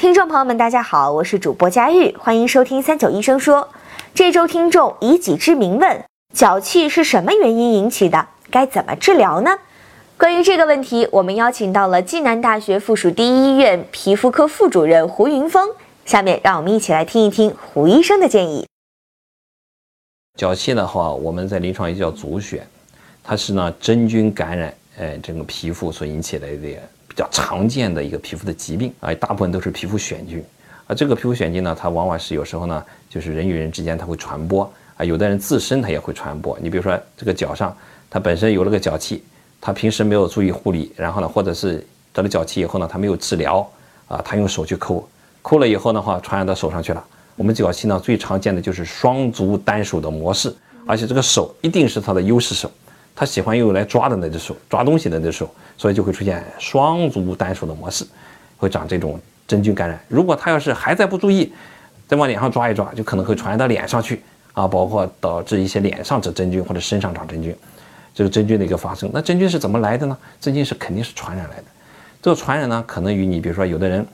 听众朋友们，大家好，我是主播佳玉，欢迎收听三九医生说。这周听众以己之名问：脚气是什么原因引起的？该怎么治疗呢？关于这个问题，我们邀请到了暨南大学附属第一医院皮肤科副主任胡云峰。下面让我们一起来听一听胡医生的建议。脚气的话，我们在临床也叫足癣，它是呢真菌感染，呃，这个皮肤所引起来的比较常见的一个皮肤的疾病啊，大部分都是皮肤癣菌啊。这个皮肤癣菌呢，它往往是有时候呢，就是人与人之间它会传播啊，有的人自身它也会传播。你比如说这个脚上，它本身有了个脚气，他平时没有注意护理，然后呢，或者是得了脚气以后呢，他没有治疗啊，他用手去抠，抠了以后的话，传染到手上去了。我们脚气呢，最常见的就是双足单手的模式，而且这个手一定是他的优势手。他喜欢用来抓的那只手，抓东西的那只手，所以就会出现双足单手的模式，会长这种真菌感染。如果他要是还在不注意，再往脸上抓一抓，就可能会传染到脸上去啊，包括导致一些脸上长真菌或者身上长真菌，这个真菌的一个发生。那真菌是怎么来的呢？真菌是肯定是传染来的。这个传染呢，可能与你比如说有的人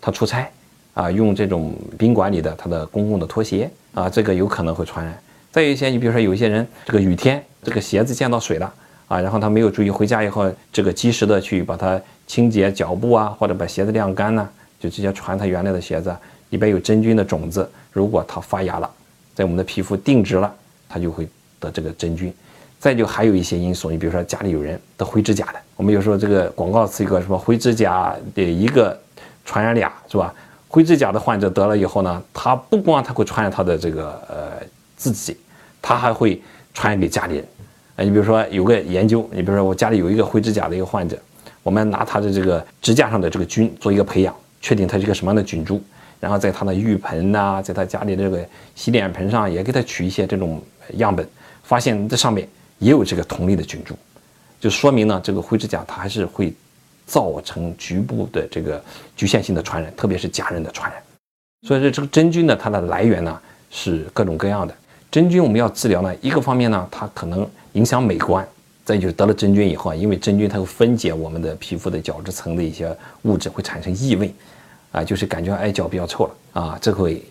他出差啊，用这种宾馆里的他的公共的拖鞋啊，这个有可能会传染。再有一些，你比如说有一些人这个雨天。这个鞋子溅到水了啊，然后他没有注意，回家以后这个及时的去把它清洁脚部啊，或者把鞋子晾干呢，就直接穿他原来的鞋子，里边有真菌的种子，如果它发芽了，在我们的皮肤定植了，它就会得这个真菌。再就还有一些因素，你比如说家里有人得灰指甲的，我们有时候这个广告词一个什么灰指甲的一个传染俩是吧？灰指甲的患者得了以后呢，他不光他会传染他的这个呃自己，他还会传染给家里人。哎，你比如说有个研究，你比如说我家里有一个灰指甲的一个患者，我们拿他的这个指甲上的这个菌做一个培养，确定他是一个什么样的菌株，然后在他的浴盆呐，在他家里的这个洗脸盆上也给他取一些这种样本，发现这上面也有这个同类的菌株，就说明呢，这个灰指甲它还是会造成局部的这个局限性的传染，特别是家人的传染。所以说这个真菌呢，它的来源呢是各种各样的。真菌我们要治疗呢，一个方面呢，它可能影响美观；再就是得了真菌以后啊，因为真菌它会分解我们的皮肤的角质层的一些物质，会产生异味，啊，就是感觉哎脚比较臭了啊，这会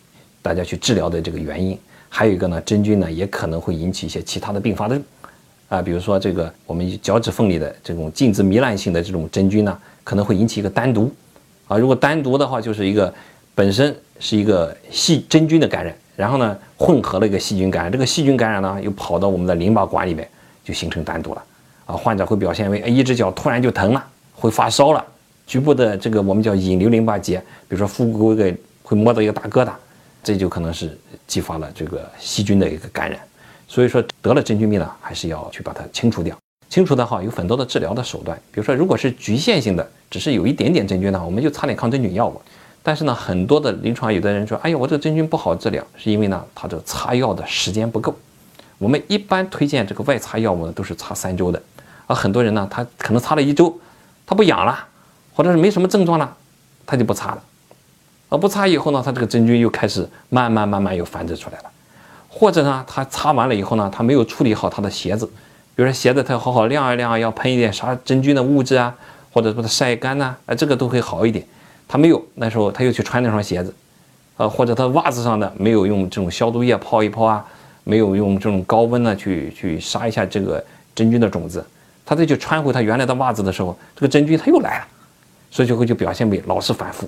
大家去治疗的这个原因。还有一个呢，真菌呢也可能会引起一些其他的并发症，啊，比如说这个我们脚趾缝里的这种镜子糜烂性的这种真菌呢，可能会引起一个单独，啊，如果单独的话，就是一个本身是一个细真菌的感染。然后呢，混合了一个细菌感染，这个细菌感染呢，又跑到我们的淋巴管里面，就形成单独了。啊，患者会表现为，哎，一只脚突然就疼了，会发烧了，局部的这个我们叫引流淋巴结，比如说腹股沟会摸到一个大疙瘩，这就可能是激发了这个细菌的一个感染。所以说得了真菌病呢，还是要去把它清除掉。清除的话，有很多的治疗的手段，比如说如果是局限性的，只是有一点点真菌的话，我们就擦点抗真菌药物。但是呢，很多的临床有的人说，哎呀，我这个真菌不好治疗，是因为呢，他这擦药的时间不够。我们一般推荐这个外擦药物呢，都是擦三周的。而很多人呢，他可能擦了一周，他不痒了，或者是没什么症状了，他就不擦了。而不擦以后呢，他这个真菌又开始慢慢慢慢又繁殖出来了。或者呢，他擦完了以后呢，他没有处理好他的鞋子，比如说鞋子他要好好晾一晾，要喷一点啥真菌的物质啊，或者把它晒干呐，啊，这个都会好一点。他没有，那时候他又去穿那双鞋子，呃，或者他袜子上的没有用这种消毒液泡一泡啊，没有用这种高温呢去去杀一下这个真菌的种子，他再去穿回他原来的袜子的时候，这个真菌它又来了，所以就会就表现为老是反复，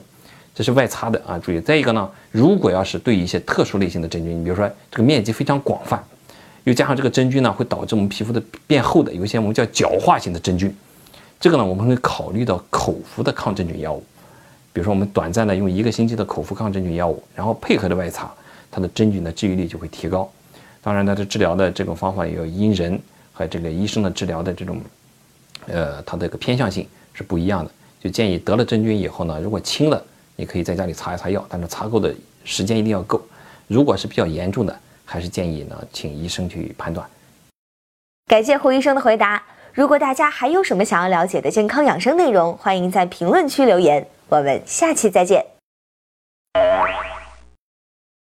这是外擦的啊，注意。再一个呢，如果要是对一些特殊类型的真菌，你比如说这个面积非常广泛，又加上这个真菌呢会导致我们皮肤的变厚的，有一些我们叫角化型的真菌，这个呢我们会考虑到口服的抗真菌药物。比如说，我们短暂的用一个星期的口服抗真菌药物，然后配合着外擦，它的真菌的治愈率就会提高。当然，它的治疗的这种方法也要因人和这个医生的治疗的这种，呃，它的一个偏向性是不一样的。就建议得了真菌以后呢，如果轻了，你可以在家里擦一擦药，但是擦够的时间一定要够。如果是比较严重的，还是建议呢，请医生去判断。感谢胡医生的回答。如果大家还有什么想要了解的健康养生内容，欢迎在评论区留言。我们下期再见。